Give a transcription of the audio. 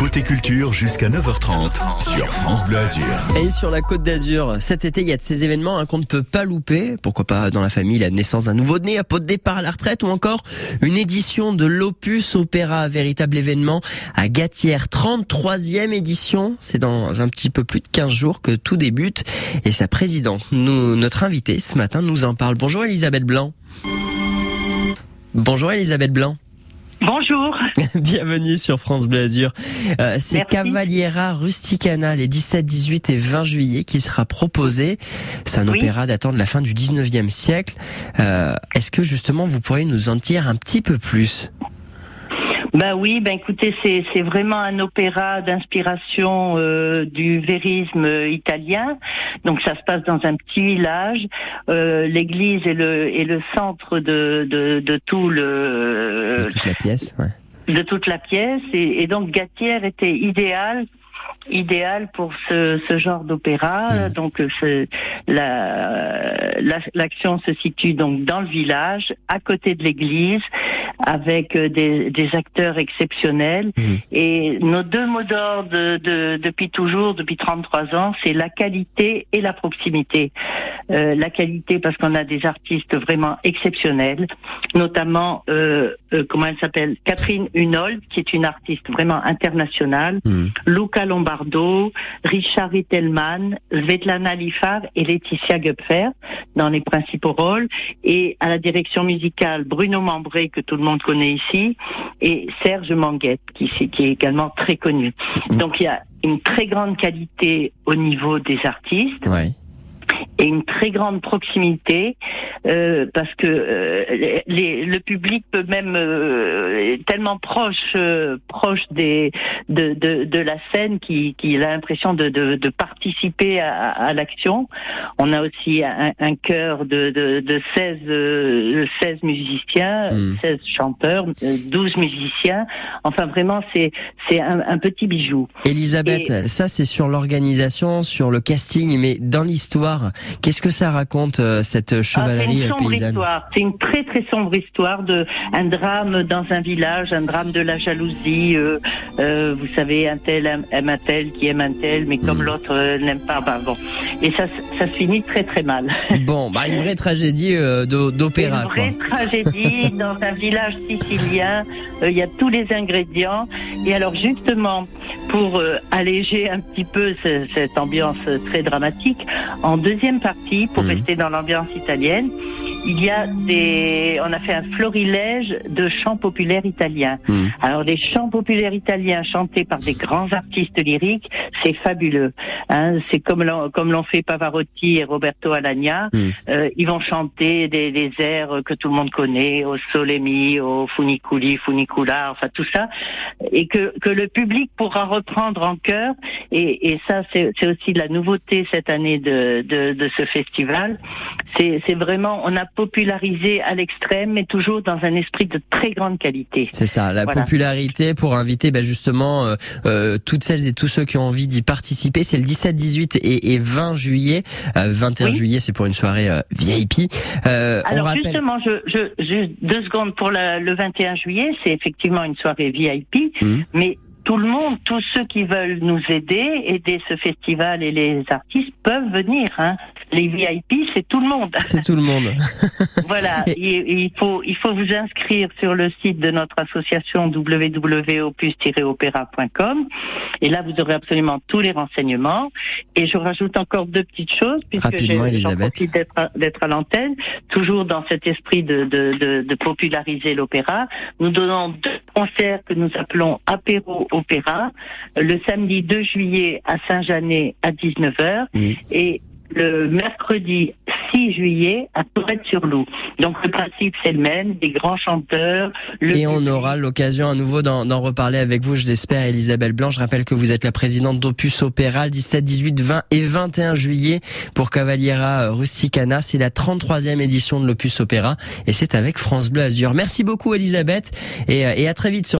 Côté Culture jusqu'à 9h30 sur France Bleu Azur. Et sur la Côte d'Azur, cet été, il y a de ces événements hein, qu'on ne peut pas louper. Pourquoi pas dans la famille, la naissance d'un nouveau-né, un pot de départ à la retraite ou encore une édition de l'Opus Opéra, véritable événement à Gatière. 33e édition. C'est dans un petit peu plus de 15 jours que tout débute. Et sa présidente, notre invitée ce matin, nous en parle. Bonjour Elisabeth Blanc. Bonjour Elisabeth Blanc. Bonjour. Bienvenue sur France Bleu Azur. Euh, c'est. Cavaliera Rusticana les 17, 18 et 20 juillet qui sera proposé. C'est un Oui. opéra datant de la fin du 19e siècle. Euh, Est-ce que justement vous pourriez nous en dire un petit peu plus? Ben oui, ben écoutez, c'est c'est vraiment un opéra d'inspiration euh, du vérisme euh, italien. Donc ça se passe dans un petit village. Euh, L'église est le est le centre de de, de tout le de toute la pièce ouais. de toute la pièce et, et donc Gatière était idéal idéal pour ce, ce genre d'opéra. Mm. Donc ce- la- la- l'action se situe donc dans le village, à côté de l'église, avec euh, des, des acteurs exceptionnels. Mm. Et nos deux mots d'ordre de- de- depuis toujours, depuis 33 ans, c'est la qualité et la proximité. Euh, la qualité parce qu'on a des artistes vraiment exceptionnels, notamment euh, euh, comment elle s'appelle Catherine Hunold, qui est une artiste vraiment internationale, Mm. Luca Lombardo, Richard Rittelman, Svetlana Lifar et Laetitia Gupfer dans les principaux rôles, et à la direction musicale Bruno Mambré que tout le monde connaît ici, et Serge Manguette qui, qui est également très connu. Donc il y a une très grande qualité au niveau des artistes Ouais. Et une très grande proximité euh, parce que euh, les- le public peut même euh, est tellement proche euh, proche des de, de, de la scène qui, qui a l'impression de, de, de participer à, à l'action. On a aussi un, un chœur de, de, de 16 euh, 16 musiciens, Mm. 16 chanteurs, euh, 12 musiciens. Enfin vraiment c'est c'est un, un petit bijou. Elisabeth, ça c'est sur l'organisation, sur le casting, mais dans l'histoire, qu'est-ce que ça raconte euh, cette Ah, chevalerie une euh, paysanne? C'est une très très sombre histoire de un drame dans un village, un drame de la jalousie. euh, euh, vous savez, un tel aime, un tel qui aime un tel, mais comme Mm. l'autre euh, n'aime pas. Bah, bon. Et ça, ça se finit très très mal. Bon, bah une vraie tragédie euh, d'opéra une quoi. vraie tragédie dans un village sicilien. Euh, Il y a tous les ingrédients. Et alors justement, pour euh, alléger un petit peu ce- cette ambiance très dramatique, en deuxième partie, pour Mhm. rester dans l'ambiance italienne, il y a des, on a fait un florilège de chants populaires italiens. Mm. Alors les chants populaires italiens chantés par des grands artistes lyriques, c'est fabuleux. Hein, c'est comme l'ont comme l'ont fait Pavarotti et Roberto Alagna. Mm. Euh, ils vont chanter des, des airs que tout le monde connaît, au Solemi, au Funiculi, Funicula, enfin tout ça, et que que le public pourra reprendre en chœur. Et, et ça, c'est c'est aussi la nouveauté cette année de de, de ce festival. C'est c'est vraiment, on a popularisé à l'extrême, mais toujours dans un esprit de très grande qualité. C'est ça, la Voilà. popularité pour inviter bah, justement euh, euh, toutes celles et tous ceux qui ont envie d'y participer. C'est le 17, 18 et, et 20 juillet. Euh, 21 Oui. juillet, c'est pour une soirée euh, VIP. Euh, on Alors rappelle. justement, je, je, juste deux secondes pour la- le 21 juillet, c'est effectivement une soirée VIP, Mhm. mais tout le monde, tous ceux qui veulent nous aider, aider ce festival et les artistes peuvent venir. Hein. Les VIP, c'est tout le monde. C'est tout le monde. voilà, il faut il faut vous inscrire sur le site de notre association www.opus-opéra.com et là vous aurez absolument tous les renseignements. Et je rajoute encore deux petites choses puisque j'en profite d'être à- l'antenne, toujours dans cet esprit de, de, de, de populariser l'opéra. Nous donnons deux concerts que nous appelons apéro opéra le samedi 2 juillet à Saint-Janet à 19h Mhm. et le mercredi 6 juillet à Tourette-sur-Loup. Donc le principe c'est le même, des grands chanteurs. le Et on aura l'occasion à nouveau d'en d'en reparler avec vous, je l'espère, Elisabeth Blanc. Je rappelle que vous êtes la présidente d'Opus Opéra le 17, 18, 20 et 21 juillet pour Cavaliera euh, Rusticana. C'est la 33e édition de l'Opus Opéra et c'est avec France Bleu Azur. Merci beaucoup, Elisabeth, et, euh, et à très vite sur